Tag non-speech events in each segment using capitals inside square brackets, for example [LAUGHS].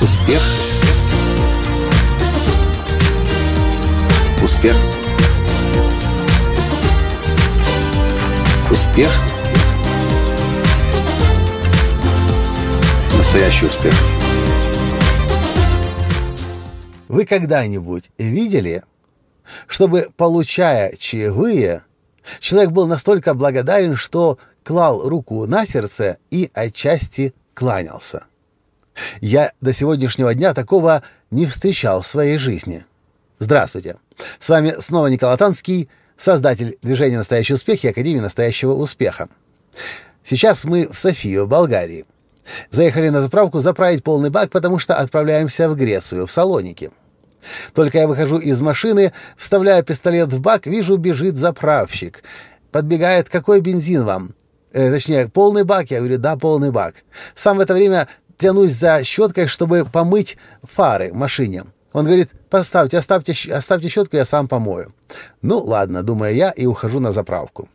Успех. Успех. Успех. Настоящий успех. Вы когда-нибудь видели, чтобы, получая чаевые, человек был настолько благодарен, что клал руку на сердце и отчасти кланялся? Я до сегодняшнего дня такого не встречал в своей жизни. Здравствуйте. С вами снова Николай Танский, создатель движения «Настоящий успех» и Академии «Настоящего успеха». Сейчас мы в Софию, Болгарии. Заехали на заправку заправить полный бак, потому что отправляемся в Грецию, в Салоники. Только я выхожу из машины, вставляю пистолет в бак, вижу, бежит заправщик. Подбегает, какой бензин вам? Э, точнее, полный бак. Я говорю, да, полный бак. Сам в это время тянусь за щеткой, чтобы помыть фары машине. Он говорит, поставьте, оставьте, оставьте щетку, я сам помою. Ну, ладно, думаю я, и ухожу на заправку.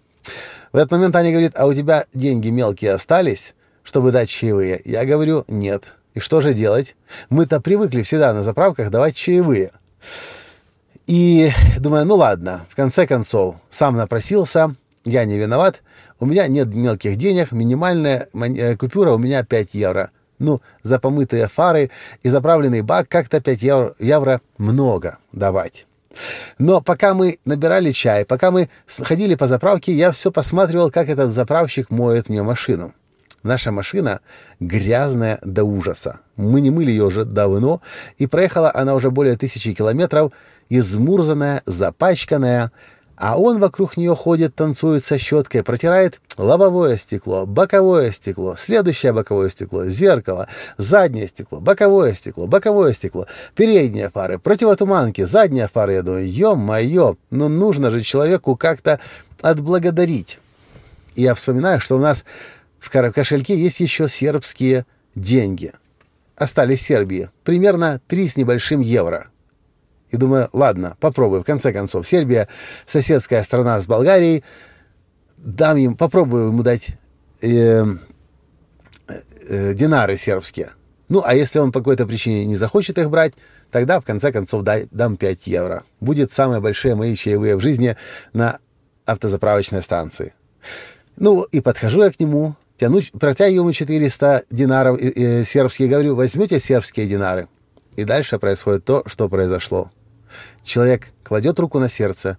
В этот момент Аня говорит, а у тебя деньги мелкие остались, чтобы дать чаевые? Я говорю, нет. И что же делать? Мы-то привыкли всегда на заправках давать чаевые. И думаю, ну ладно, в конце концов, сам напросился, я не виноват, у меня нет мелких денег, минимальная э, купюра у меня 5 евро. Ну, за помытые фары и заправленный бак как-то 5 евро, евро много давать. Но пока мы набирали чай, пока мы ходили по заправке, я все посматривал, как этот заправщик моет мне машину. Наша машина грязная до ужаса. Мы не мыли ее уже давно, и проехала она уже более тысячи километров, измурзанная, запачканная, а он вокруг нее ходит, танцует со щеткой, протирает лобовое стекло, боковое стекло, следующее боковое стекло, зеркало, заднее стекло, боковое стекло, боковое стекло, передние фары, противотуманки, задняя фара. Я думаю, ё-моё, ну нужно же человеку как-то отблагодарить. Я вспоминаю, что у нас в кошельке есть еще сербские деньги. Остались Сербии. Примерно 3 с небольшим евро. И думаю, ладно, попробую. В конце концов, Сербия — соседская страна с Болгарией. Дам им, попробую ему дать э, э, динары сербские. Ну, а если он по какой-то причине не захочет их брать, тогда, в конце концов, дай, дам 5 евро. Будет самые большие мои чаевые в жизни на автозаправочной станции. Ну, и подхожу я к нему, тяну, протягиваю ему 400 динаров э, э, сербские, говорю, возьмете сербские динары. И дальше происходит то, что произошло. Человек кладет руку на сердце,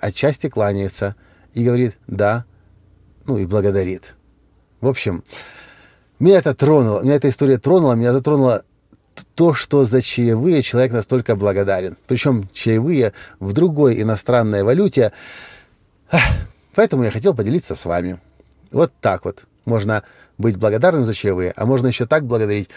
отчасти кланяется и говорит «да», ну и благодарит. В общем, меня это тронуло, меня эта история тронула, меня затронуло то, что за чаевые человек настолько благодарен. Причем чаевые в другой иностранной валюте. Поэтому я хотел поделиться с вами. Вот так вот. Можно быть благодарным за чаевые, а можно еще так благодарить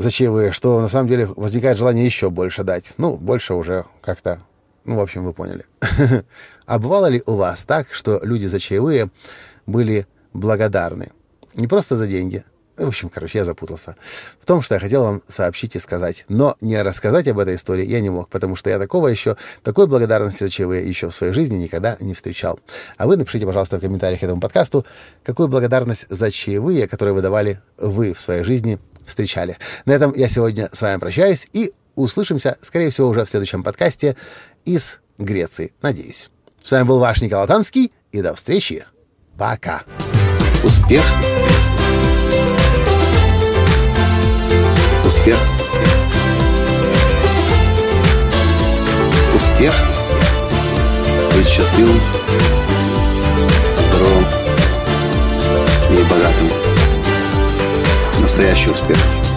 за чаевые, что на самом деле возникает желание еще больше дать. Ну, больше уже как-то... Ну, в общем, вы поняли. [LAUGHS] А бывало ли у вас так, что люди за чаевые были благодарны? Не просто за деньги, в общем, короче, я запутался. В том, что я хотел вам сообщить и сказать. Но не рассказать об этой истории я не мог, потому что я такого еще, такой благодарности за чаевые еще в своей жизни никогда не встречал. А вы напишите, пожалуйста, в комментариях этому подкасту, какую благодарность за чаевые, которые вы давали вы в своей жизни, встречали. На этом я сегодня с вами прощаюсь и услышимся, скорее всего, уже в следующем подкасте из Греции. Надеюсь. С вами был ваш Николай Танский, и до встречи. Пока. Успех! Успех. Успех. Быть счастливым, Настоящий успех.